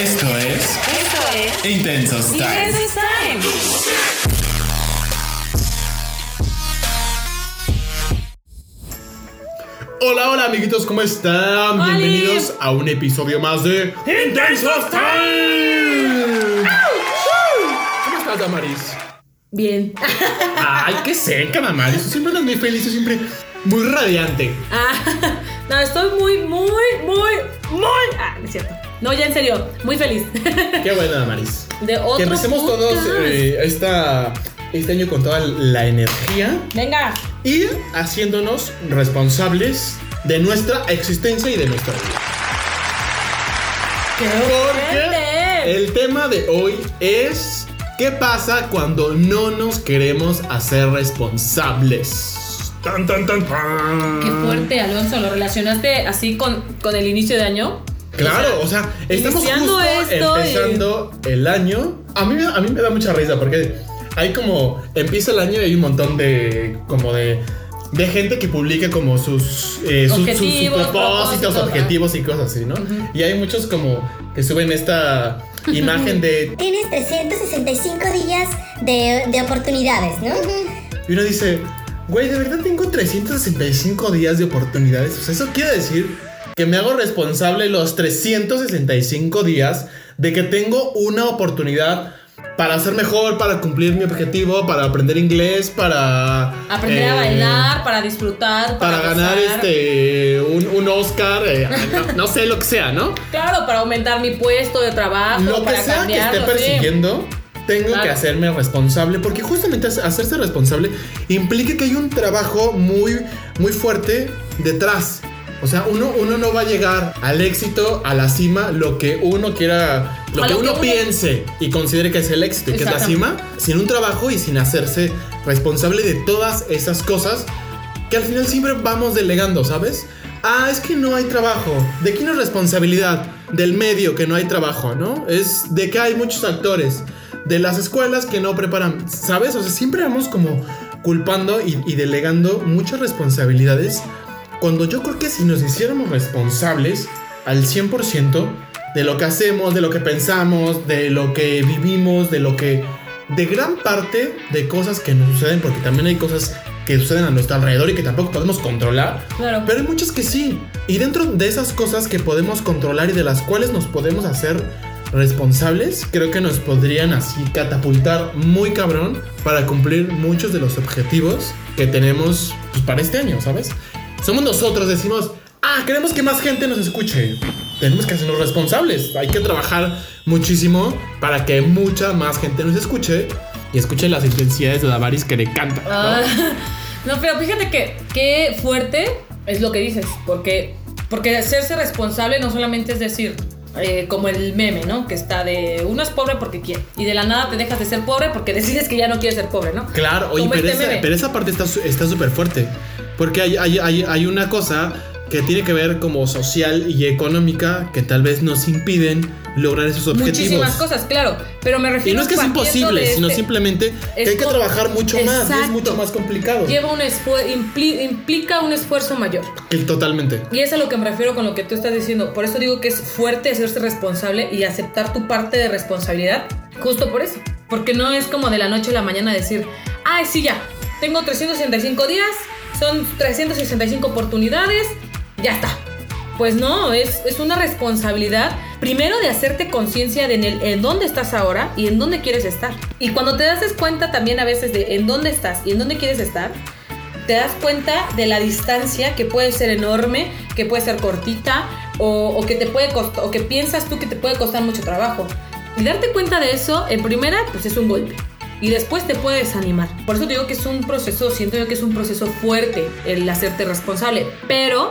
Esto es Esto es Intensos Time. Intensos Time. Hola, hola amiguitos, ¿cómo están? ¡Holi! Bienvenidos a un episodio más de Intensos Time. ¿Cómo estás, Damaris? Bien. Ay, qué seca, Damaris. Siempre andas muy feliz, siempre muy radiante. Ah, no, estoy muy, muy, muy, muy. Ah, no es cierto. No, ya en serio, muy feliz. Qué buena, Damaris. De otro Que empecemos todos eh, esta, este año con toda la energía Venga. y haciéndonos responsables de nuestra existencia y de nuestra vida. ¡Qué Porque el tema de hoy es ¿qué pasa cuando no nos queremos hacer responsables? Tan, tan, tan, tan. Qué fuerte, Alonso. ¿Lo relacionaste así con, con el inicio de año? Claro, o sea, estamos iniciando justo esto y- empezando el año. A mí, me- a mí me da mucha risa porque hay como empieza el año y hay un montón de como de de gente que publica como sus, eh, sus- sus- sus Objetivos, propósitos, objetivos y cosas así, ¿no? Y hay muchos como que suben esta imagen de Tienes 365 días de, de oportunidades, ¿no? Y uno dice, güey, de verdad tengo 365 días de oportunidades. O sea, eso quiere decir que me hago responsable los 365 días de que tengo una oportunidad para ser mejor, para cumplir mi objetivo, para aprender inglés, para... Aprender a eh, bailar, para disfrutar, para, Para ganar gozar. este un, un Oscar, eh, no, no sé lo que sea, ¿no? Claro, para aumentar mi puesto de trabajo, lo que sea que esté sí. persiguiendo, tengo Claro. que hacerme responsable, porque justamente hace- hacerse responsable implica que hay un trabajo muy, muy fuerte detrás. O sea, uno, uno no va a llegar al éxito, a la cima, lo que uno quiera, lo que lo que uno uno- piense y considere que es el éxito y que es la cima, sin un trabajo y sin hacerse responsable de todas esas cosas que al final siempre vamos delegando, ¿sabes? Ah, es que no hay trabajo. ¿De quién es responsabilidad? Del medio que no hay trabajo, ¿no? Es de que hay muchos actores. De las escuelas que no preparan, ¿sabes? O sea, siempre vamos como culpando y, y delegando muchas responsabilidades. Cuando yo creo que si nos hiciéramos responsables al 100% de lo que hacemos, de lo que pensamos, de lo que vivimos, de lo que... De gran parte de cosas que nos suceden, porque también hay cosas que suceden a nuestro alrededor y que tampoco podemos controlar. Claro. Pero hay muchas que sí. Y dentro de esas cosas que podemos controlar y de las cuales nos podemos hacer responsables, creo que nos podrían así catapultar muy cabrón para cumplir muchos de los objetivos que tenemos pues, para este año, ¿sabes? Somos nosotros, decimos, ah, queremos que más gente nos escuche. Tenemos que hacernos responsables. Hay que trabajar muchísimo para que mucha más gente nos escuche y escuche las intensidades de Davaris que le canta. ¿no? Ah, no, pero fíjate que qué fuerte es lo que dices, porque, porque hacerse responsable no solamente es decir, eh, como el meme, ¿no? Que está de uno es pobre porque quiere, y de la nada te dejas de ser pobre porque decides que ya no quieres ser pobre, ¿no? Claro, oye, pero, este esa, pero esa parte está su- está súper fuerte. Porque hay, hay, hay, hay una cosa que tiene que ver como social y económica que tal vez nos impiden lograr esos objetivos. Muchísimas cosas, claro, pero me Y refiero no es que es imposible, de sino este- simplemente que hay que trabajar mucho más y es Exacto. mucho más complicado. lleva un esfuerzo, implica un esfuerzo mayor. Que Totalmente. Y es a lo que me refiero con lo que tú estás diciendo. Por eso digo que es fuerte hacerse responsable y aceptar tu parte de responsabilidad. Justo por eso. Porque no es como de la noche a la mañana decir, ay, sí, ya, tengo 365 días, son 365 oportunidades, ya está. Pues no, es, es una responsabilidad primero de hacerte conciencia de en, dónde estás ahora y en dónde quieres estar. Y cuando te das cuenta también a veces de en dónde estás y en dónde quieres estar, te das cuenta de la distancia que puede ser enorme, que puede ser cortita o, que te puede o que piensas tú que te puede costar mucho trabajo. Y darte cuenta de eso, en primera, pues es un golpe. Y después te puede desanimar. Por eso te digo que es un proceso, siento yo que es un proceso fuerte el hacerte responsable. Pero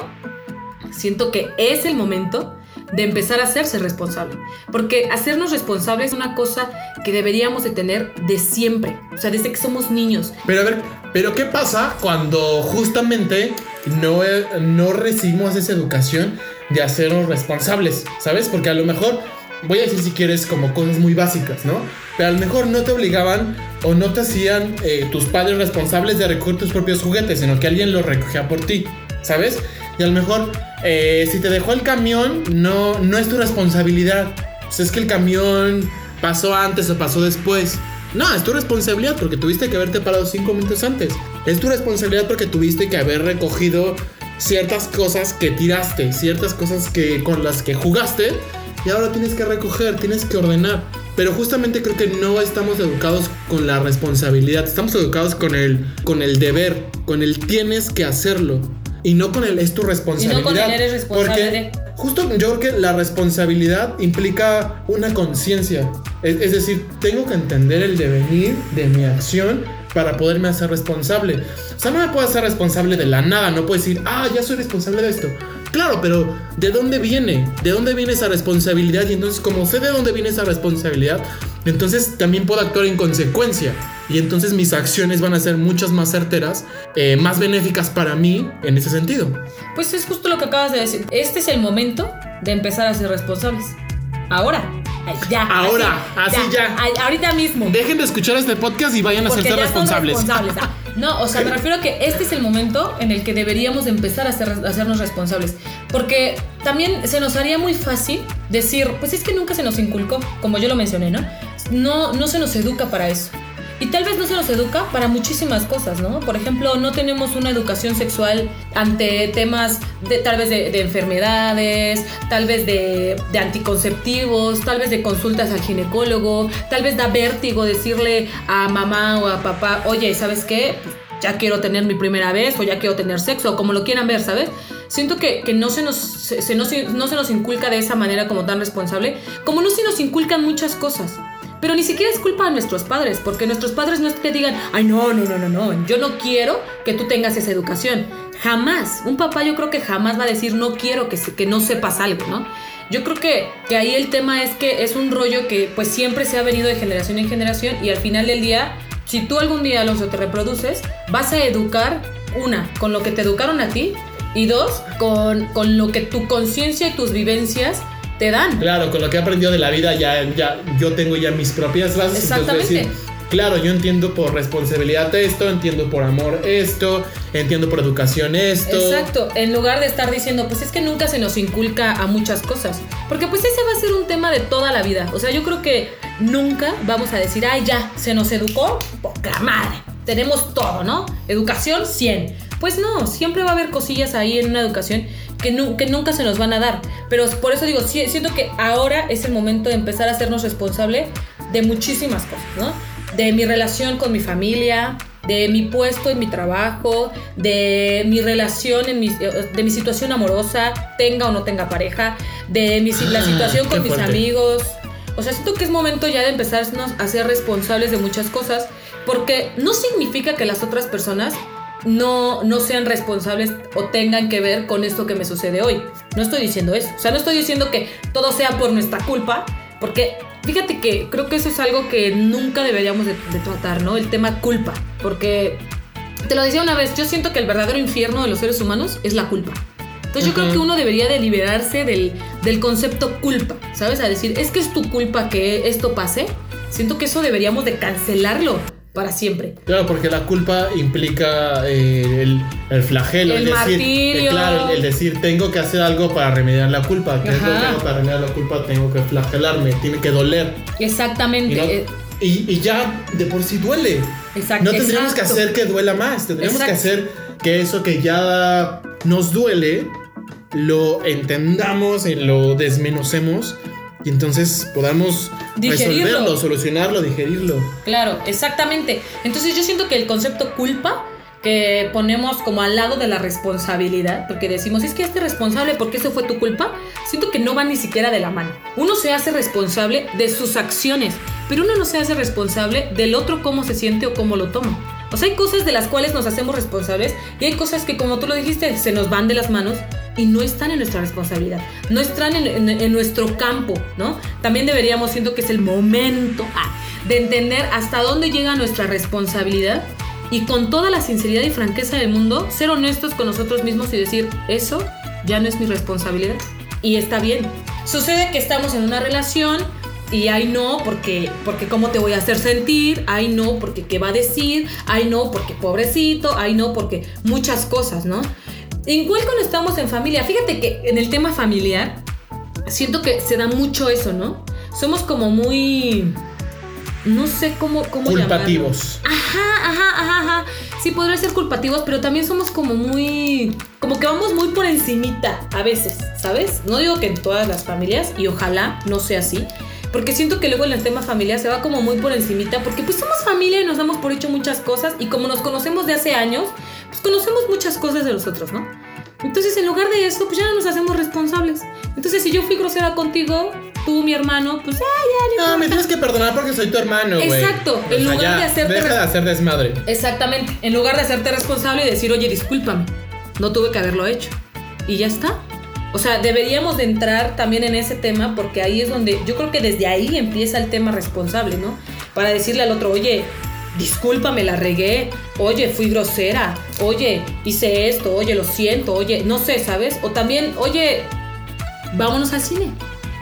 siento que es el momento de empezar a hacerse responsable. Porque hacernos responsables es una cosa que deberíamos de tener de siempre. O sea, desde que somos niños. Pero a ver, pero ¿qué pasa cuando justamente no, eh, no recibimos esa educación de hacernos responsables? ¿Sabes? Porque a lo mejor, voy a decir si quieres como cosas muy básicas, ¿no? Pero a lo mejor no te obligaban o no te hacían eh, tus padres responsables de recoger tus propios juguetes, sino que alguien los recogía por ti, ¿sabes? Y a lo mejor, eh, si te dejó el camión, no, no es tu responsabilidad. pues es que el camión pasó antes o pasó después. No, es tu responsabilidad porque tuviste que haberte parado cinco minutos antes. Es tu responsabilidad porque tuviste que haber recogido ciertas cosas que tiraste, ciertas cosas que con las que jugaste y ahora tienes que recoger, tienes que ordenar. Pero justamente creo que no estamos educados con la responsabilidad, estamos educados con el, con el deber, con el tienes que hacerlo. Y no con el es tu responsabilidad. Y no con el eres responsable porque. Justo yo creo que la responsabilidad implica una conciencia. Es, es decir, tengo que entender el devenir de mi acción para poderme hacer responsable. O sea, no me puedo hacer responsable de la nada. No puedo decir, ah, ya soy responsable de esto. Claro, pero ¿de dónde viene? ¿De dónde viene esa responsabilidad? Y entonces, como sé de dónde viene esa responsabilidad, entonces también puedo actuar en consecuencia. Y entonces mis acciones van a ser muchas más certeras, eh, más benéficas para mí en ese sentido. Pues es justo lo que acabas de decir. Este es el momento de empezar a ser responsables. Ahora. Ya. Ahora, así ya. Ay, ahorita mismo. Dejen de escuchar este podcast y vayan a hacerse ya responsables. responsables. Ah, No, o sea, me refiero a que este es el momento en el que deberíamos de empezar a, a hacernos responsables. Porque también se nos haría muy fácil decir, pues es que nunca se nos inculcó, como yo lo mencioné, ¿no? No, no se nos educa para eso. Y tal vez no se nos educa para muchísimas cosas, ¿no? Por ejemplo, no tenemos una educación sexual ante temas de tal vez de, de enfermedades, tal vez de, anticonceptivos, tal vez de consultas al ginecólogo, tal vez da vértigo decirle a mamá o a papá, oye, ¿sabes qué? Ya quiero tener mi primera vez o ya quiero tener sexo, o como lo quieran ver, ¿sabes? Siento que, que no, se nos, nos- no se nos inculca de esa manera como tan responsable, como no se nos inculcan muchas cosas. Pero ni siquiera es culpa de nuestros padres, porque nuestros padres no es que digan, ay, no, no, no, no, no, yo no quiero que tú tengas esa educación. Jamás. Un papá yo creo que jamás va a decir, no quiero que, que no sepas algo, ¿no? Yo creo que, que ahí el tema es que es un rollo que pues siempre se ha venido de generación en generación y al final del día, si tú algún día, Alonso, te reproduces, vas a educar, una, con lo que te educaron a ti y dos, con, con lo que tu conciencia y tus vivencias te dan. Claro, con lo que he aprendido de la vida ya, ya yo tengo ya mis propias bases. entonces Exactamente. claro, yo entiendo por responsabilidad esto, entiendo por amor esto, entiendo por educación esto. Exacto, en lugar de estar diciendo, pues es que nunca se nos inculca a muchas cosas, porque pues ese va a ser un tema de toda la vida. O sea, yo creo que nunca vamos a decir, ay, ya, se nos educó, poca madre, tenemos todo, ¿no? Educación 100. Pues no, siempre va a haber cosillas ahí en una educación que, nu- que nunca se nos van a dar. Pero por eso digo, siento que ahora es el momento de empezar a hacernos responsable de muchísimas cosas, ¿no? De mi relación con mi familia, de mi puesto en mi trabajo, de mi relación, en mi, de mi situación amorosa, tenga o no tenga pareja, de mi, la Ah, situación con mis fuerte. amigos. O sea, siento que es momento ya de empezarnos a ser responsables de muchas cosas, porque no significa que las otras personas no, no sean responsables o tengan que ver con esto que me sucede hoy. No estoy diciendo eso. O sea, no estoy diciendo que todo sea por nuestra culpa, porque fíjate que creo que eso es algo que nunca deberíamos de, de tratar, ¿no? El tema culpa. Porque, te lo decía una vez, yo siento que el verdadero infierno de los seres humanos es la culpa. Entonces yo creo que uno debería de liberarse del, del concepto culpa, ¿sabes? A decir, es que es tu culpa que esto pase. Siento que eso deberíamos de cancelarlo para siempre. Claro, porque la culpa implica eh, el, el flagelo, El decir, martirio. eh, claro, el decir tengo que hacer algo para remediar la culpa. ¿Qué es lo que Ajá. hago para remediar la culpa? Tengo que flagelarme, tiene que doler. Y, Exactamente. no- eh, y- y ya de por sí duele. exact- No tendríamos que hacer que duela más, tendríamos que hacer que eso que ya nos duele lo entendamos y lo desmenocemos y entonces podamos Digerirlo. resolverlo, solucionarlo, digerirlo. Claro, exactamente. Entonces yo siento que el concepto culpa que ponemos como al lado de la responsabilidad, porque decimos, es que este responsable porque eso fue tu culpa, siento que no va ni siquiera de la mano. Uno se hace responsable de sus acciones, pero uno no se hace responsable del otro cómo se siente o cómo lo toma. O sea, hay cosas de las cuales nos hacemos responsables y hay cosas que, como tú lo dijiste, se nos van de las manos y no están en nuestra responsabilidad, no están en, nuestro campo, ¿no? También deberíamos, siento que es el momento ah, de entender hasta dónde llega nuestra responsabilidad y con toda la sinceridad y franqueza del mundo, ser honestos con nosotros mismos y decir, eso ya no es mi responsabilidad. Y está bien. Sucede que estamos en una relación y ay no, porque, porque cómo te voy a hacer sentir, ay no, porque qué va a decir, ay no, porque pobrecito, ay no, porque muchas cosas, ¿no? Igual cuando estamos en familia, fíjate que en el tema familiar, siento que se da mucho eso, ¿no? somos como muy no sé cómo, cómo Culpativos. llamarlo. Ajá, ajá, ajá, ajá. Sí, podría ser culpativos, pero también somos como muy. Como que vamos muy por encimita a veces, ¿sabes? No digo que en todas las familias, y ojalá no sea así. Porque siento que luego en el tema familiar se va como muy por encimita, porque pues somos familia y nos damos por hecho muchas cosas, y como nos conocemos de hace años, pues conocemos muchas cosas de nosotros, ¿no? Entonces, en lugar de eso, pues ya no nos hacemos responsables. Entonces, si yo fui grosera contigo, tú, mi hermano, pues, ah, ya, No, no me tienes que perdonar porque soy tu hermano, güey. Exacto, en lugar ya, de hacerte Deja de hacer desmadre. Exactamente. En lugar de hacerte responsable y decir, oye, discúlpame, no tuve que haberlo hecho. Y ya está. O sea, deberíamos de entrar también en ese tema porque ahí es donde yo creo que desde ahí empieza el tema responsable, ¿no? Para decirle al otro, oye, discúlpame, la regué, oye, fui grosera, oye, hice esto, oye, lo siento, oye, no sé, ¿sabes? O también, oye, vámonos al cine.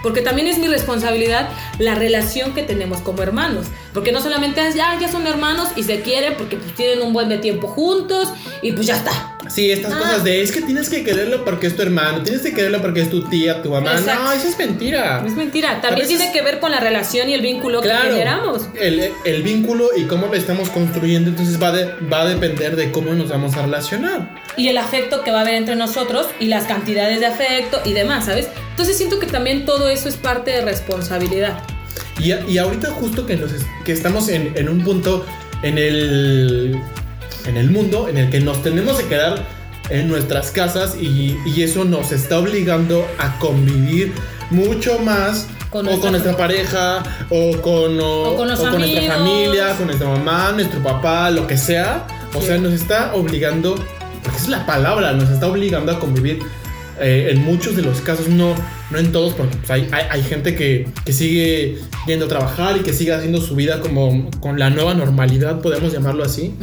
Porque también es mi responsabilidad la relación que tenemos como hermanos. Porque no solamente es, ya, ya son hermanos y se quieren porque pues, tienen un buen de tiempo juntos y pues ya está. Sí, estas Ah. cosas de es que tienes que quererlo porque es tu hermano, tienes que quererlo porque es tu tía, tu mamá. Exacto. No, eso es mentira. Es mentira. También veces- tiene que ver con la relación y el vínculo que generamos. El, el vínculo y cómo lo estamos construyendo, entonces va, de- va a depender de cómo nos vamos a relacionar. y el afecto que va a haber entre nosotros y las cantidades de afecto y demás, ¿sabes? Entonces siento que también todo eso es parte de responsabilidad. Y, y ahorita justo que, nos, que estamos en, en un punto en el, en el mundo en el que nos tenemos que quedar en nuestras casas y, y eso nos está obligando a convivir mucho más Con o nuestra- con nuestra pareja o con, o, O con los o con nuestra familia, con nuestra mamá, nuestro papá, lo que sea. O Sí. sea, nos está obligando, porque es la palabra, nos está obligando a convivir eh, en muchos de los casos, no, no en todos, porque pues, hay, hay, hay gente que, que sigue yendo a trabajar y que sigue haciendo su vida como con la nueva normalidad, podemos llamarlo así.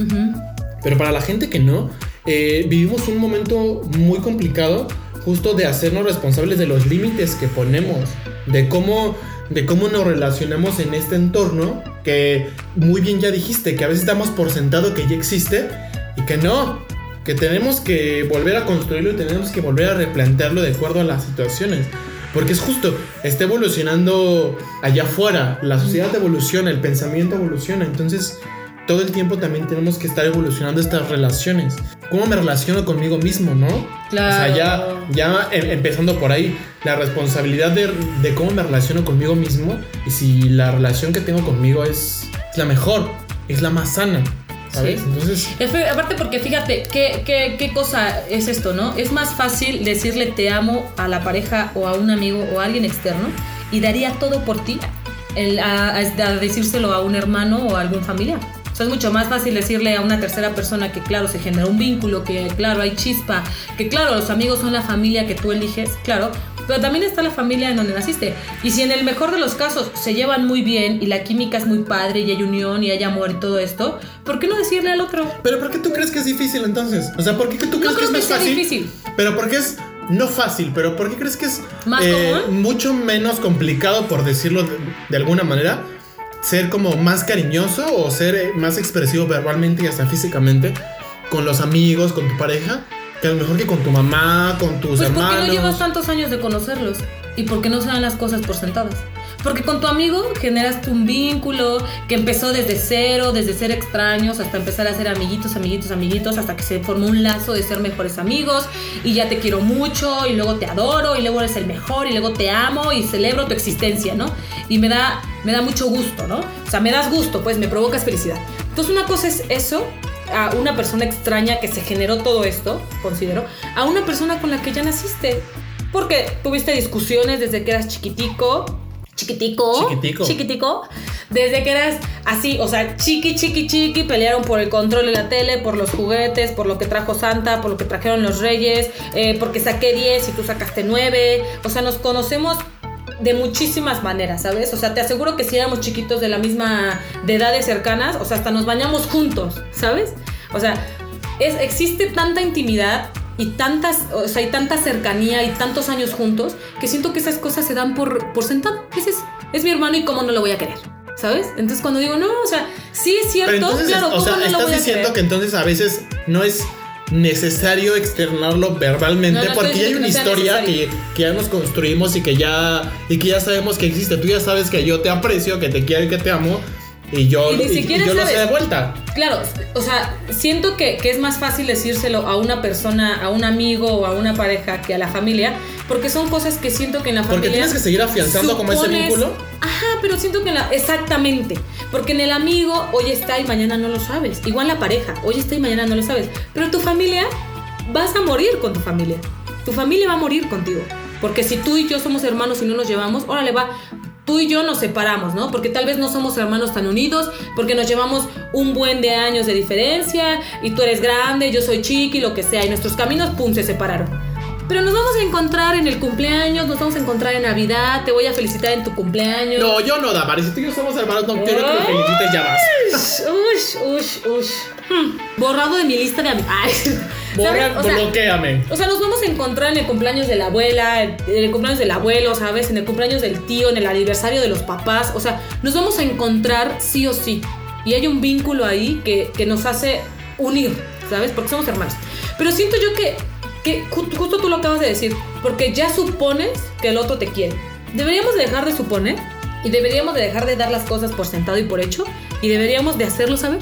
Pero para la gente que no, eh, vivimos un momento muy complicado justo de hacernos responsables de los límites que ponemos, de cómo, de cómo nos relacionamos en este entorno que muy bien ya dijiste, que a veces damos por sentado que ya existe y que no, que tenemos que volver a construirlo y tenemos que volver a replantearlo de acuerdo a las situaciones. Porque es justo, está evolucionando allá afuera, la sociedad evoluciona, el pensamiento evoluciona, entonces todo el tiempo también tenemos que estar evolucionando estas relaciones. ¿Cómo me relaciono conmigo mismo, no? Claro. O sea, ya, ya em- empezando por ahí, la responsabilidad de, de cómo me relaciono conmigo mismo y si la relación que tengo conmigo es, es la mejor, es la más sana, ¿sabes? Sí. Entonces, Aparte porque fíjate, ¿qué, qué, qué cosa es esto, no? Es más fácil decirle te amo a la pareja o a un amigo o a alguien externo y daría todo por ti el- a, a- a decírselo a un hermano o a algún familiar. O sea, es mucho más fácil decirle a una tercera persona que claro, se genera un vínculo, que claro, hay chispa, que claro, los amigos son la familia que tú eliges, claro, pero también está la familia en donde naciste. Y si en el mejor de los casos se llevan muy bien y la química es muy padre y hay unión y hay amor y todo esto, ¿por qué no decirle al otro? ¿pero por qué tú crees que es difícil entonces? O sea, ¿por qué tú crees No que es que más sea fácil? difícil. Pero porque es no fácil, pero ¿por qué crees que es ¿Más eh, mucho menos complicado, por decirlo de, de alguna manera, ser como más cariñoso o ser eh, más expresivo verbalmente y hasta físicamente con los amigos, con tu pareja, que a lo mejor que con tu mamá, con tus Pues porque hermanos? no llevas tantos años de conocerlos y porque no se dan las cosas por sentadas. Porque con tu amigo generaste un vínculo que empezó desde cero, desde ser extraños hasta empezar a ser amiguitos, amiguitos, amiguitos, hasta que se formó un lazo de ser mejores amigos y ya te quiero mucho y luego te adoro y luego eres el mejor y luego te amo y celebro tu existencia, ¿no? Y me da, me da mucho gusto, ¿no? O sea, me das gusto, pues me provocas felicidad. Entonces una cosa es eso, a una persona extraña que se generó todo esto, considero, a una persona con la que ya naciste. Porque tuviste discusiones desde que eras chiquitico, chiquitico, Chiquitico. chiquitico, desde que eras así, o sea, chiqui, chiqui, chiqui, pelearon por el control de la tele, por los juguetes, por lo que trajo Santa, por lo que trajeron los reyes, eh, porque saqué 10 y tú sacaste 9, o sea, nos conocemos de muchísimas maneras, ¿sabes? O sea, te aseguro que si éramos chiquitos de la misma, de edades cercanas, o sea, hasta nos bañamos juntos, ¿sabes? O sea, es, existe tanta intimidad y tantas, o sea, y tanta cercanía y tantos años juntos que siento que esas cosas se dan por, por sentado. Ese es, es mi hermano y cómo no lo voy a querer, ¿sabes? Entonces cuando digo, no, o sea, sí es cierto, Pero entonces, claro, o ¿cómo sea, no lo estás voy a diciendo querer? que entonces a veces no es necesario externarlo verbalmente No, no estoy porque ya hay una que historia que, que ya nos construimos y que ya y que ya sabemos que existe. Tú ya sabes que yo te aprecio, que te quiero y que te amo y yo, Y yo lo sé de vuelta. Claro, o sea, siento que, que es más fácil decírselo a una persona, a un amigo o a una pareja que a la familia, porque son cosas que siento que en la Porque familia. tienes que seguir afianzando como ese vínculo. Ajá, pero siento que en la. Exactamente. Porque en el amigo hoy está y mañana no lo sabes. Igual la pareja, hoy está y mañana no lo sabes. Pero tu familia, vas a morir con tu familia. Tu familia va a morir contigo. Porque si tú y yo somos hermanos y no nos llevamos, órale, va. Tú y yo nos separamos, ¿no? Porque tal vez no somos hermanos tan unidos, porque nos llevamos un buen de años de diferencia, y tú eres grande, yo soy chiqui, lo que sea, y nuestros caminos, pum, se separaron. Pero nos vamos a encontrar en el cumpleaños, nos vamos a encontrar en Navidad, te voy a felicitar en tu cumpleaños. No, yo no, Damaris. Si tú y yo somos hermanos, no quiero que me felicites ya vas. Ush, ush, ush. Hmm. Borrado de mi lista de amigos. Borra, bloqueame. o sea, nos vamos a encontrar en el cumpleaños de la abuela, en el cumpleaños del abuelo, ¿sabes? En el cumpleaños del tío, en el aniversario de los papás. O sea, nos vamos a encontrar sí o sí. Y hay un vínculo ahí que, que nos hace unir, ¿sabes? Porque somos hermanos. Pero siento yo que, que ju- justo tú lo acabas de decir, porque ya supones que el otro te quiere. Deberíamos dejar de suponer y deberíamos de dejar de dar las cosas por sentado y por hecho y deberíamos de hacerlo saber.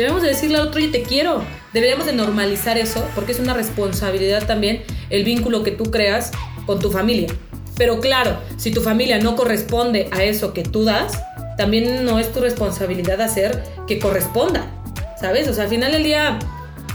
Debemos de decirle al otro, oye, te quiero. Deberíamos de normalizar eso porque es una responsabilidad también el vínculo que tú creas con tu familia. Pero claro, si tu familia no corresponde a eso que tú das, también no es tu responsabilidad hacer que corresponda. ¿Sabes? O sea, al final del día,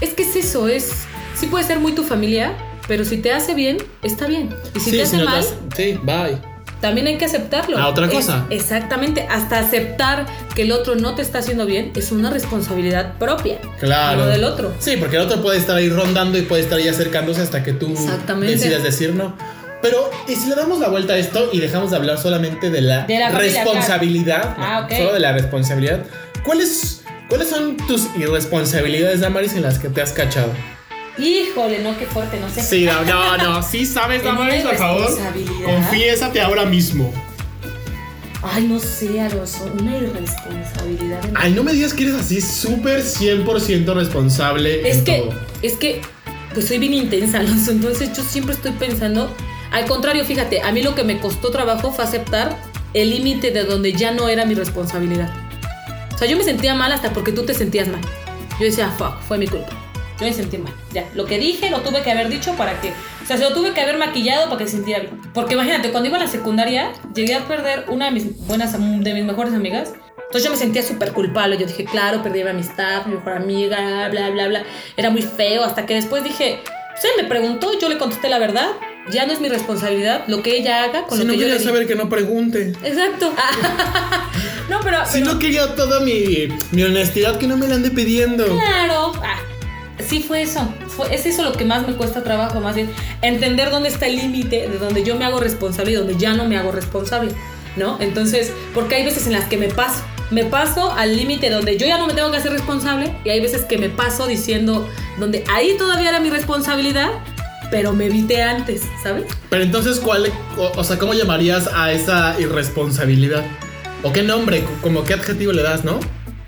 es que es eso, es... Sí puede ser muy tu familia, pero si te hace bien, está bien. Y si te hace te mal, has- sí, bye. También hay que aceptarlo. Ah, otra Es- cosa. exactamente, hasta aceptar que el otro no te está haciendo bien es una responsabilidad propia. Claro. No del otro. Sí, porque el otro puede estar ahí rondando y puede estar ahí acercándose hasta que tú decidas decir no. Pero, ¿y si le damos la vuelta a esto y dejamos de hablar solamente de la, De la familia, responsabilidad? Ah. Solo de la responsabilidad. ¿Cuáles, ¿Cuáles son tus irresponsabilidades, Damaris, en las que te has cachado? Híjole, no, qué fuerte, no sé. Sí, no, no, no. Sí sabes, Damaris, por favor. Confiésate ahora mismo. Ay, no sé, Alonso, una irresponsabilidad. en- Ay, no me digas que eres así súper 100% responsable es en que, todo. es que, pues soy bien intensa, Alonso. Entonces yo siempre estoy pensando. Al contrario, fíjate, a mí lo que me costó trabajo fue aceptar el límite de donde ya no era mi responsabilidad. O sea, yo me sentía mal hasta porque tú te sentías mal. Yo decía, fuck, fue mi culpa. Yo me sentí mal. Ya, lo que dije lo tuve que haber dicho para que. O sea, se lo tuve que haber maquillado para que se sintiera bien. Porque imagínate, cuando iba a la secundaria, llegué a perder una de mis buenas, de mis mejores amigas. Entonces yo me sentía súper culpable. Yo dije, claro, perdí mi amistad, mi mejor amiga, bla, bla, bla. Era muy feo. Hasta que después dije, se me preguntó, yo le contesté la verdad. Ya no es mi responsabilidad lo que ella haga con Si lo no que yo quería le saber que no pregunte. Exacto. no, pero. Si pero- no quería toda mi, mi honestidad, que no me la ande pidiendo. Claro. Ah, sí fue eso. Es eso lo que más me cuesta trabajo, más bien. Entender dónde está el límite de donde yo me hago responsable y donde ya no me hago responsable. ¿No? Entonces, porque hay veces en las que me paso. Me paso al límite donde yo ya no me tengo que hacer responsable y hay veces que me paso diciendo donde ahí todavía era mi responsabilidad, pero me evité antes, ¿sabes? Pero entonces, ¿cuál, o sea, cómo llamarías a esa irresponsabilidad? ¿O qué nombre, como qué adjetivo le das, no?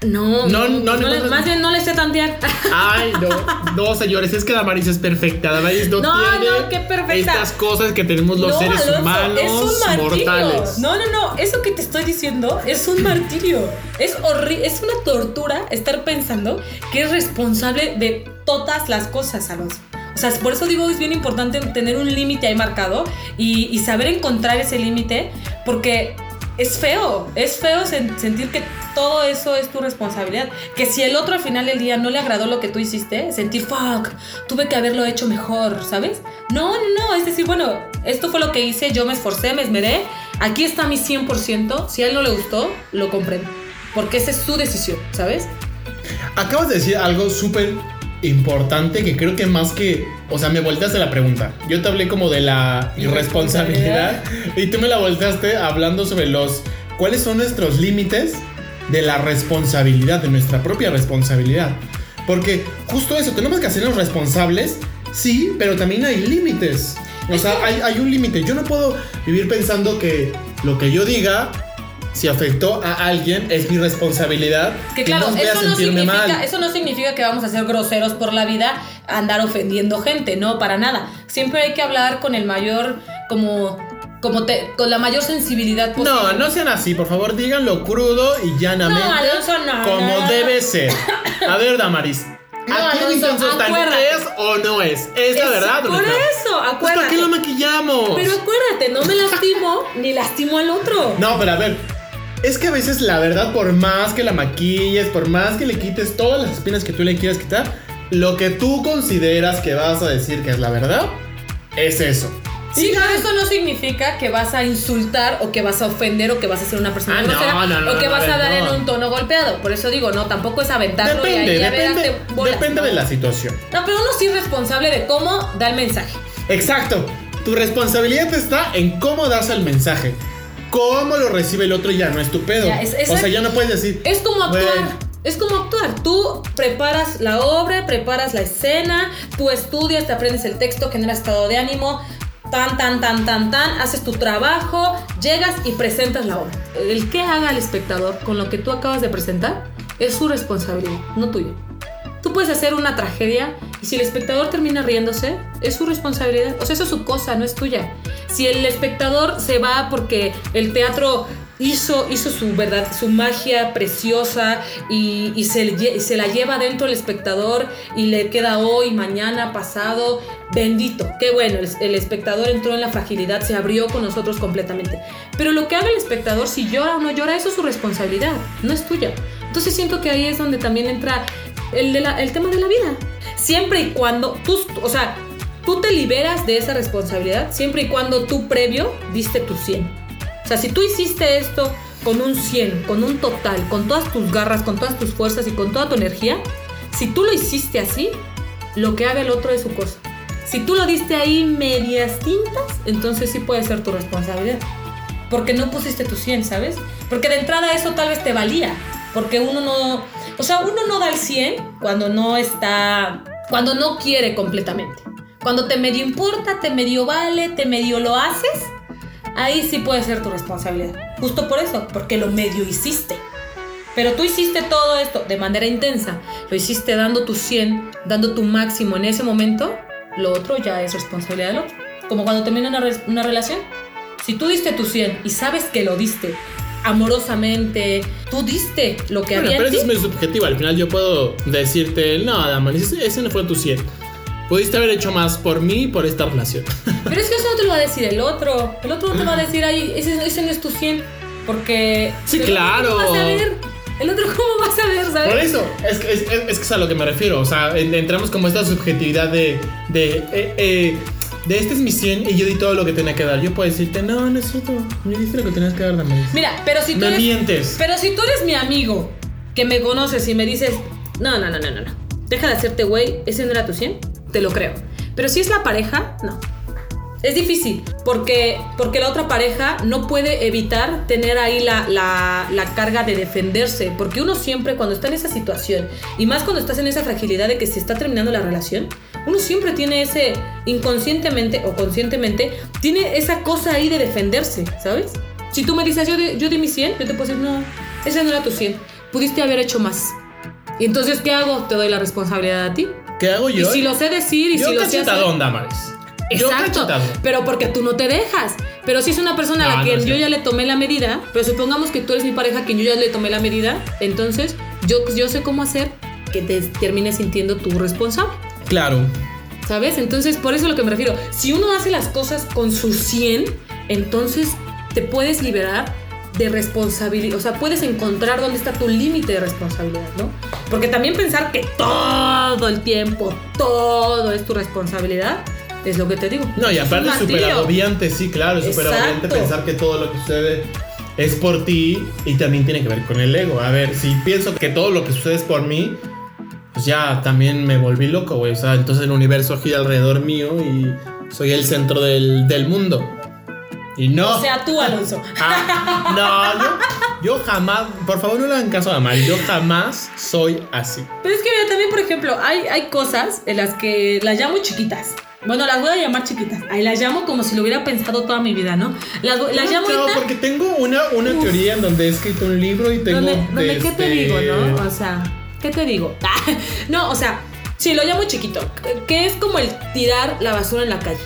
No, No, no, no, le- no, no. más bien no le sé tantear. Ay, no, no, señores, es que Damaris es perfecta. Damaris no, No, tiene no, qué perfecta. estas cosas que tenemos los seres Alonso, humanos es un mortales. No, no, no. Eso que te estoy diciendo es un martirio. Es horrible. Es una tortura estar pensando que es responsable de todas las cosas, Alonso. O sea, por eso digo es bien importante tener un límite ahí marcado y, y saber encontrar ese límite porque es feo. Es feo sen- sentir que todo eso es tu responsabilidad. Que si el otro al final del día no le agradó lo que tú hiciste, sentir, fuck, tuve que haberlo hecho mejor, ¿sabes? No, no, no. Es decir, bueno, esto fue lo que hice, yo me esforcé, me esmeré. Aquí está mi 100%. Si a él no le gustó, lo comprendo. Porque esa es su decisión, ¿sabes? Acabas de decir algo súper importante que creo que más que, o sea, me volteaste la pregunta. Yo te hablé como de la irresponsabilidad y tú me la volteaste hablando sobre los cuáles son nuestros límites de la responsabilidad, de nuestra propia responsabilidad. Porque justo eso, tenemos que hacernos responsables, sí, pero también hay límites. O sea, hay, hay un límite. Yo no puedo vivir pensando que lo que yo diga si afectó a alguien, es mi responsabilidad. Que claro, no eso no, significa, mal. eso no significa que vamos a ser groseros por la vida, andar ofendiendo gente, no, para nada. Siempre hay que hablar con el mayor, como, como te, con la mayor sensibilidad posible. No, no sean así, por favor, díganlo crudo y llanamente. No, Alonso, no, Como no. debe ser. A ver, Damaris. No, ¿Aquí Alonso, acuérdate. es o no es? ¿Es la verdad no por la- eso, Pues, ¿Para acuérdate. qué lo maquillamos? Pero acuérdate, no me lastimo ni lastimo al otro. No, pero a ver. Es que a veces la verdad, por más que la maquilles, por más que le quites todas las espinas que tú le quieras quitar, lo que tú consideras que vas a decir que es la verdad, es eso. Sí, pero eso no significa que vas a insultar o que vas a ofender o que vas a ser una persona Ah, no, grosera no, no, o que vas a dar en un tono golpeado. Por eso digo, no, tampoco es aventarlo Depende, y ahí ya depende, bolas, depende de la situación. No, pero uno sí es responsable de cómo da el mensaje. Exacto. Tu responsabilidad está en cómo das el mensaje. Cómo lo recibe el otro ya no es tu pedo. Ya, es- o sea, ya no puedes decir. Es como actuar. "Güey, Es como actuar. Tú preparas la obra, preparas la escena, tú estudias, te aprendes el texto, generas estado de ánimo, tan, tan, tan, tan, tan, haces tu trabajo, llegas y presentas la obra. El que haga el espectador con lo que tú acabas de presentar es su responsabilidad, no tuya. Tú puedes hacer una tragedia y si el espectador termina riéndose, es su responsabilidad. O sea, eso es su cosa, no es tuya. Si el espectador se va porque el teatro hizo, hizo su verdad, su magia preciosa y, se la lleva dentro el espectador y le queda hoy, mañana, pasado, bendito. Qué bueno, el, el espectador entró en la fragilidad, se abrió con nosotros completamente. Pero lo que haga el espectador, si llora o no llora, eso es su responsabilidad, no es tuya. Entonces siento que ahí es donde también entra el, tema de la vida. Siempre y cuando tú, o sea, tú te liberas de esa responsabilidad, siempre y cuando tú previo diste tu 100. O sea, si tú hiciste esto con un 100, con un total, con todas tus garras, con todas tus fuerzas y con toda tu energía, si tú lo hiciste así, lo que haga el otro es su cosa. Si tú lo diste ahí medias tintas, entonces sí puede ser tu responsabilidad. Porque no pusiste tu 100, ¿sabes? Porque de entrada eso tal vez te valía. Porque uno no... O sea, uno no da el 100 cuando no está... Cuando no quiere completamente. Cuando te medio importa, te medio vale, te medio lo haces, ahí sí puede ser tu responsabilidad. Justo por eso, porque lo medio hiciste. Pero tú hiciste todo esto de manera intensa, lo hiciste dando tu 100, dando tu máximo en ese momento, lo otro ya es responsabilidad del otro. Como cuando termina una, una relación. Si tú diste tu 100 y sabes que lo diste amorosamente, tú diste lo que Bueno, había pero en eso ti. es muy subjetivo. Al final yo puedo decirte, no, Damaris, ese, ese no fue tu 100. Pudiste haber hecho más por mí y por esta relación. Pero es que eso no te lo va a decir el otro. El otro no te va a decir, ay, ese, ese no es tu 100. Porque. Sí, otro claro. ¿Cómo vas a ver? El otro, ¿cómo vas a ver, sabes? Por eso, es, es, es- es a lo que me refiero. O sea, en- entramos como esta subjetividad de. de eh, eh, de este es mi 100 y yo di todo lo que tenía que dar. Yo puedo decirte, no, no es cierto. No diste lo que tenías que dar, Damaris. Mira, pero si tú Me eres. mientes. Pero si tú eres mi amigo, que me conoces y me dices, no, no, no, no, no, no. Deja de hacerte güey, ese no era tu 100, te lo creo. Pero si es la pareja, no. Es difícil, porque, porque la otra pareja no puede evitar tener ahí la, la, la carga de defenderse, porque uno siempre cuando está en esa situación, y más cuando estás en esa fragilidad de que se está terminando la relación, uno siempre tiene ese, inconscientemente o conscientemente, tiene esa cosa ahí de defenderse, ¿sabes? Si tú me dices, yo di, yo di mi 100, yo te puedo decir, no, ese no era tu 100, pudiste haber hecho más. Y entonces, ¿qué hago? Te doy la responsabilidad a ti. ¿Qué hago yo? Y si lo sé decir y yo si lo sé hacer... cachetadón, Damaris. Yo Exacto, cachetadón. pero porque tú no te dejas. Pero si es una persona a No, la no que es yo ya le tomé la medida, pero supongamos que tú eres mi pareja, que yo ya le tomé la medida, entonces yo, yo sé cómo hacer que te termines sintiendo tu responsable. Claro. ¿Sabes? Entonces, por eso es lo que me refiero. Si uno hace las cosas con su 100, entonces te puedes liberar de responsabilidad. O sea, puedes encontrar dónde está tu límite de responsabilidad, ¿no? Porque también pensar que todo el tiempo, todo es tu responsabilidad, es lo que te digo. No, y aparte es súper agobiante, sí, claro, es súper agobiante pensar que todo lo que sucede es por ti y también tiene que ver con el ego. A ver, si pienso que todo lo que sucede es por mí, pues ya también me volví loco, güey. O sea, entonces el universo gira alrededor mío y soy el centro del, del mundo. Y no. O sea, tú, Alonso. Ah, no, yo, yo jamás, por favor no le hagan caso a Mal, yo jamás soy así. Pero es que mira, también, por ejemplo, hay, hay cosas en las que las llamo chiquitas. Bueno, las voy a llamar chiquitas. Ahí las llamo como si lo hubiera pensado toda mi vida, ¿no? Las, las No, llamo no, porque tengo una, una teoría en donde he escrito un libro y tengo. ¿Dónde, dónde- ¿Qué te este, digo, no? O sea, ¿qué te digo? no, o sea, sí, lo llamo chiquito. Que es como el tirar la basura en la calle.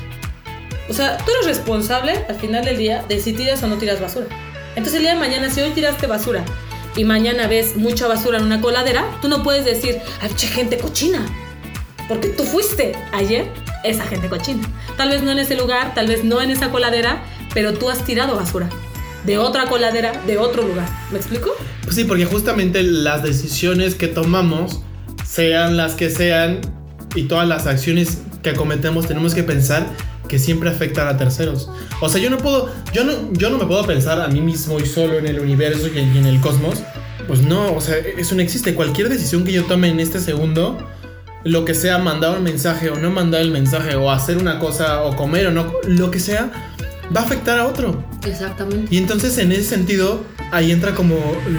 O sea, tú eres responsable al final del día de si tiras o no tiras basura. Entonces el día de mañana, si hoy tiraste basura y mañana ves mucha basura en una coladera, tú no puedes decir, ay, che, gente cochina. Porque tú fuiste ayer esa gente cochina. Tal vez no en ese lugar, tal vez no en esa coladera, pero tú has tirado basura. De otra coladera, de otro lugar. ¿Me explico? Pues sí, porque justamente las decisiones que tomamos, sean las que sean, y todas las acciones que acometemos, tenemos que pensar que siempre afectan a terceros. O sea, yo no puedo, yo no, yo no me puedo pensar a mí mismo y solo en el universo y en el cosmos. Pues no, o sea, eso no existe. Cualquier decisión que yo tome en este segundo, lo que sea mandar un mensaje o no mandar el mensaje, o hacer una cosa, o comer o no, lo que sea, va a afectar a otro. Exactamente. Y entonces en ese sentido, ahí entra como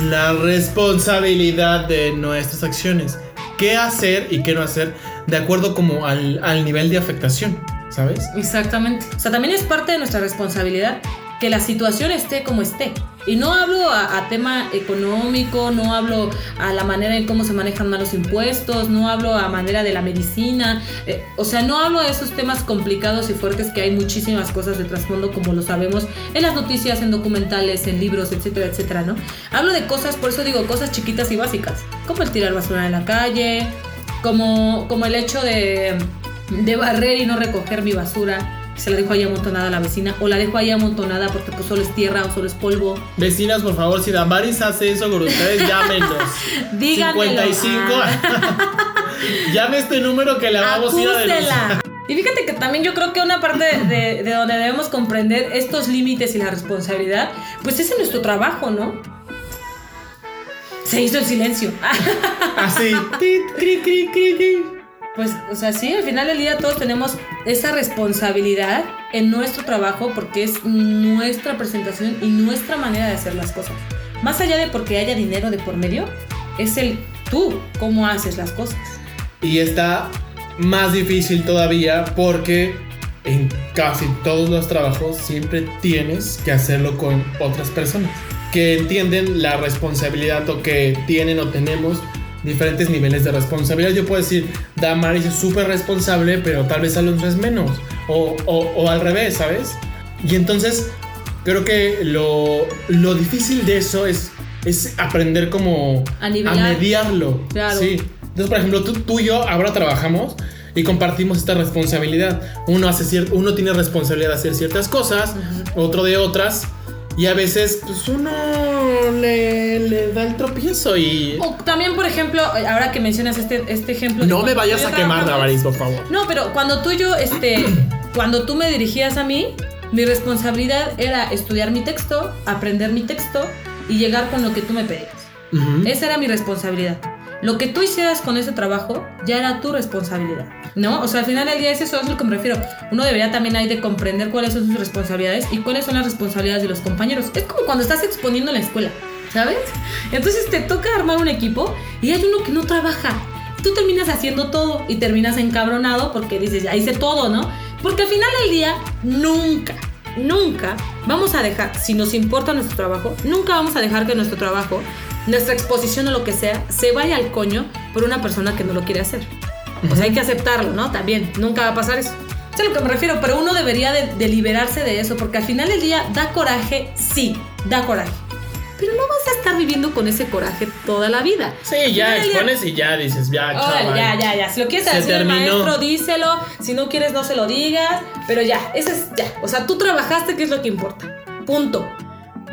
la responsabilidad de nuestras acciones. ¿Qué hacer y qué no hacer de acuerdo como al, al nivel de afectación? ¿Sabes? Exactamente. O sea, también es parte de nuestra responsabilidad que la situación esté como esté. Y no hablo a, a tema económico, no hablo a la manera en cómo se manejan los impuestos, no hablo a manera de la medicina, eh, o sea, no hablo de esos temas complicados y fuertes que hay muchísimas cosas de trasfondo como lo sabemos en las noticias, en documentales, en libros, etcétera, etcétera, ¿no? Hablo de cosas, por eso digo, cosas chiquitas y básicas, como el tirar basura en la calle, como, como el hecho de, de barrer y no recoger mi basura. Se la dejo ahí amontonada a la vecina. O la dejo ahí amontonada porque pues solo es tierra o solo es polvo. Vecinas, por favor, si Damaris hace eso con ustedes, llámenos. Díganmelo. 55. Ah. Llame este número que le vamos a ir a denunciar. Y fíjate que también yo creo que una parte de, de donde debemos comprender estos límites y la responsabilidad, pues es en nuestro trabajo, ¿no? Se hizo el silencio. Así. Pues, o sea, sí, al final del día todos tenemos esa responsabilidad en nuestro trabajo porque es nuestra presentación y nuestra manera de hacer las cosas. Más allá de porque haya dinero de por medio, es el tú, cómo haces las cosas. Y está más difícil todavía porque en casi todos los trabajos siempre tienes que hacerlo con otras personas que entienden la responsabilidad o que tienen o tenemos diferentes niveles de responsabilidad. Yo puedo decir, Damaris es súper responsable, pero tal vez Alonso es menos. O, o- o al revés, ¿sabes? Y entonces creo que lo, lo difícil de eso es, es aprender como A nivelar. mediarlo. Claro. Sí. Entonces, por ejemplo, tú, tú y yo ahora trabajamos y compartimos esta responsabilidad. Uno, hace uno tiene responsabilidad de hacer ciertas cosas, otro de otras. Y a veces, pues uno le, le da el tropiezo y. O también, por ejemplo, ahora que mencionas este, este ejemplo. No me vayas a quemar, Damaris, por favor. No, pero cuando tú y yo, este, cuando tú me dirigías a mí, mi responsabilidad era estudiar mi texto, aprender mi texto y llegar con lo que tú me pedías. Ujú. Esa era mi responsabilidad. Lo que tú hicieras con ese trabajo ya era tu responsabilidad, ¿no? O sea, al final del día es eso, es lo que me refiero. Uno debería también ahí de comprender cuáles son sus responsabilidades y cuáles son las responsabilidades de los compañeros. Es como cuando estás exponiendo en la escuela, ¿sabes? Entonces te toca armar un equipo y hay uno que no trabaja. Tú terminas haciendo todo y terminas encabronado porque dices, ya hice todo, ¿no? Porque al final del día, nunca, nunca vamos a dejar, si nos importa nuestro trabajo, nunca vamos a dejar que nuestro trabajo, nuestra exposición o lo que sea, se vaya al coño por una persona que no lo quiere hacer. O sea, hay que aceptarlo, ¿no? También, nunca va a pasar eso. Es a lo que me refiero, pero uno debería de, de liberarse de eso, porque al final del día da coraje, sí, da coraje. Pero no vas a estar viviendo con ese coraje toda la vida. Sí, Al ya del día- expones y ya dices, ya, chaval. ya, ya, ya. Si lo quieres Se decir terminó. maestro, díselo. Si no quieres, no se lo digas. Pero ya, ese es ya. O sea, tú trabajaste, que es lo que importa. Punto.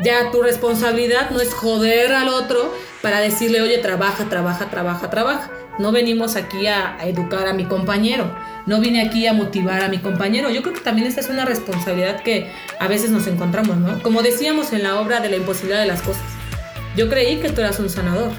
Ya tu responsabilidad no es joder al otro para decirle, oye, trabaja, trabaja, trabaja, trabaja. No venimos aquí a, educar a mi compañero. No vine aquí a motivar a mi compañero. Yo creo que también esta es una responsabilidad que a veces nos encontramos, ¿no? Como decíamos en la obra de la imposibilidad de las cosas. Yo creí que tú eras un sanador.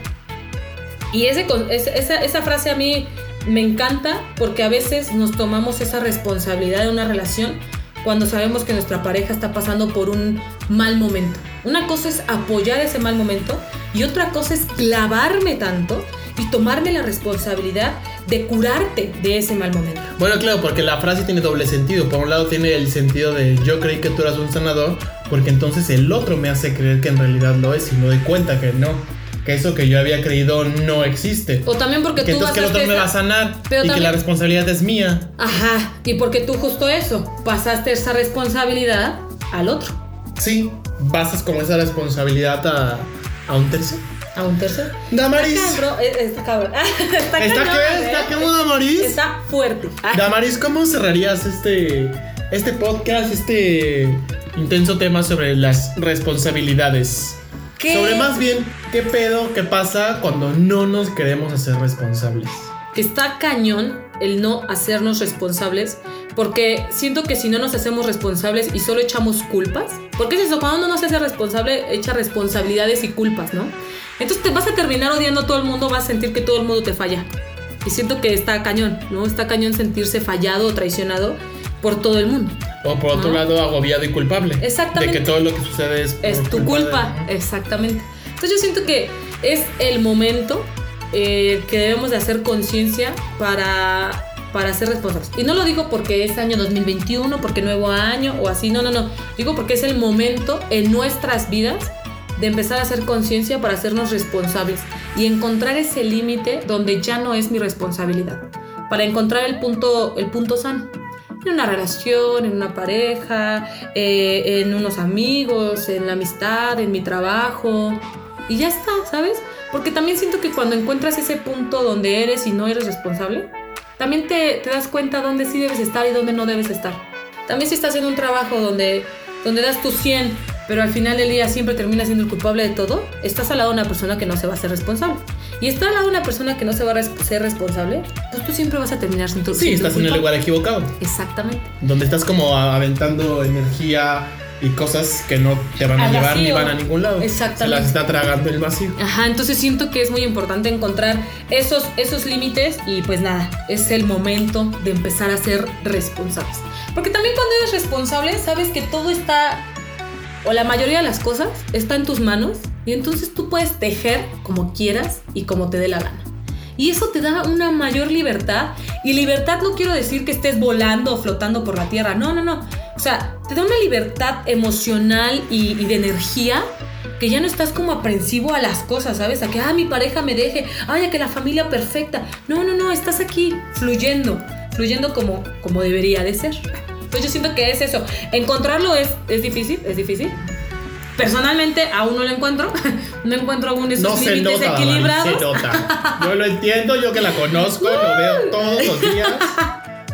Y esa frase a mí me encanta porque a veces nos tomamos esa responsabilidad de una relación cuando sabemos que nuestra pareja está pasando por un mal momento. Una cosa es apoyar ese mal momento y otra cosa es clavarme tanto y tomarme la responsabilidad de curarte de ese mal momento. Bueno, claro, porque la frase tiene doble sentido. Por un lado tiene el sentido de yo creí que tú eras un sanador, porque entonces el otro me hace creer que en realidad lo es y me doy cuenta que no. Que eso que yo había creído no existe. O también porque Que tú entonces que el otro me va a sanar Pero y que también- la responsabilidad es mía. Ajá, y porque tú justo eso, pasaste esa responsabilidad al otro, Sí, basas como esa responsabilidad a, a un tercero. a un tercero. Damaris. Está cabrón, eh, está cabrón. está ¿Está qué? ¿eh? ¿Está qué, Damaris? Está fuerte. Ah, Damaris, ¿cómo cerrarías este, este podcast, este intenso tema sobre las responsabilidades? ¿Qué? Sobre más bien, ¿qué pedo, qué pasa cuando no nos queremos hacer responsables? que está cañón el no hacernos responsables, porque siento que si no nos hacemos responsables y solo echamos culpas, porque es eso, cuando uno no se hace responsable, echa responsabilidades y culpas, ¿no? Entonces te vas a terminar odiando a todo el mundo, vas a sentir que todo el mundo te falla. Y siento que está cañón, ¿no? Está cañón sentirse fallado o traicionado por todo el mundo. O por otro ¿No? lado, agobiado y culpable. Exactamente. De que todo lo que sucede es, Es tu culpa, de- exactamente. Entonces yo siento que es el momento eh, que debemos de hacer conciencia para, para ser responsables. Y no lo digo porque es año 2021, porque nuevo año o así, no, no, no. Digo porque es el momento en nuestras vidas de empezar a hacer conciencia para hacernos responsables y encontrar ese límite donde ya no es mi responsabilidad. Para encontrar el punto, el punto sano en una relación, en una pareja, eh, en unos amigos, en la amistad, en mi trabajo. Y ya está, ¿sabes? Porque también siento que cuando encuentras ese punto donde eres y no eres responsable, también te, te das cuenta dónde sí debes estar y dónde no debes estar. También si estás en un trabajo donde, donde das tu 100, pero al final del día siempre terminas siendo el culpable de todo, estás al lado de una persona que no se va a ser responsable. Y estar al lado de una persona que no se va a ser responsable, pues tú siempre vas a terminar siendo Sí, siendo estás en el lugar equivocado. Exactamente. Donde estás como aventando energía y cosas que no te van a Al llevar ni vacío. van a ningún lado. Exactamente. Se las está tragando el vacío. Ajá, entonces siento que es muy importante encontrar esos, esos límites y pues nada, es el momento de empezar a ser responsables. Porque también cuando eres responsable, sabes que todo está, o la mayoría de las cosas, está en tus manos y entonces tú puedes tejer como quieras y como te dé la gana. Y eso te da una mayor libertad. Y libertad no quiero decir que estés volando o flotando por la tierra. No, no, no. O sea, te da una libertad emocional y, de energía que ya no estás como aprensivo a las cosas, ¿sabes? A que, ah, mi pareja me deje, ay, a que la familia perfecta. No, no, no, estás aquí fluyendo, fluyendo como, como debería de ser. Pues yo siento que es eso. Encontrarlo es, es difícil, es difícil. Personalmente aún no lo encuentro. no encuentro aún esos No se límites nota, equilibrados. se nota. Yo lo entiendo, yo que la conozco, lo veo todos los días.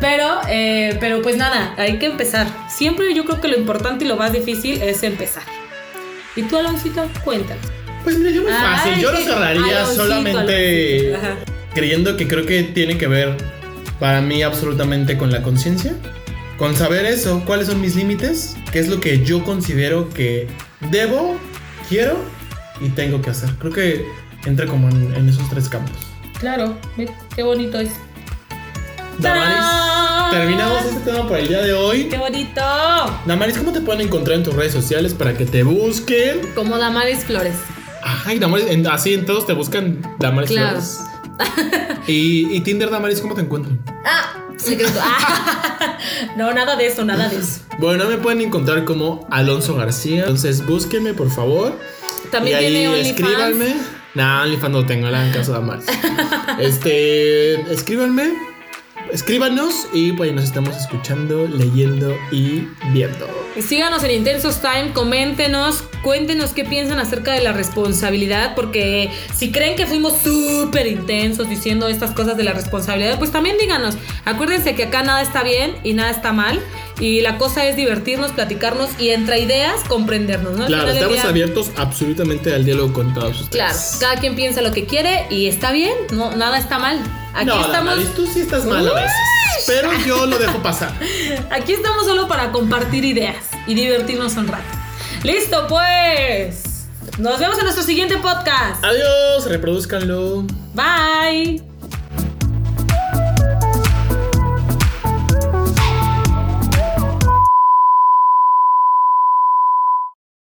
Pero, eh, pero pues nada, hay que empezar. Siempre yo creo que lo importante y lo más difícil es empezar. ¿Y tú, Aloncito? Cuéntanos. Pues mira, yo muy Ay, fácil. Yo lo cerraría Aloncito, solamente Aloncito, creyendo que creo que tiene que ver para mí absolutamente con la conciencia. Con saber eso, cuáles son mis límites, qué es lo que yo considero que debo, quiero y tengo que hacer. Creo que entra como en, en esos tres campos. Claro, mira, qué bonito es. Damaris, terminamos este tema por el día de hoy. ¡Qué bonito! Damaris, ¿cómo te pueden encontrar en tus redes sociales para que te busquen? Como Damaris Flores. Ay, Damaris, en- así en todos te buscan Damaris Claro. Flores. Y, y Tinder, Damaris, ¿cómo te encuentran? ¡Ah! Secreto. Ah. No, nada de eso, nada de eso. Bueno, me pueden encontrar como Alonso García. Entonces búsquenme, por favor. También y ahí tiene OnlyFans. escríbanme. Nah, OnlyFans no tengo, la en caso de Damaris. este, escríbanme. Escríbanos y pues nos estamos escuchando, leyendo y viendo. Síganos en Intensos Time, coméntenos, cuéntenos qué piensan acerca de la responsabilidad, porque si creen que fuimos súper intensos diciendo estas cosas de la responsabilidad, pues también díganos. Acuérdense que acá nada está bien y nada está mal, y la cosa es divertirnos, platicarnos y entre ideas comprendernos, ¿no? Al Claro, estamos día- abiertos absolutamente al diálogo con todos ustedes. Claro, cada quien piensa lo que quiere y está bien, no, nada está mal. Aquí no, estamos. Damaris, tú sí estás mal a veces. Pero yo lo dejo pasar. Aquí estamos solo para compartir ideas y divertirnos un rato. Listo, pues. Nos vemos en nuestro siguiente podcast. Adiós, reproduzcanlo. Bye.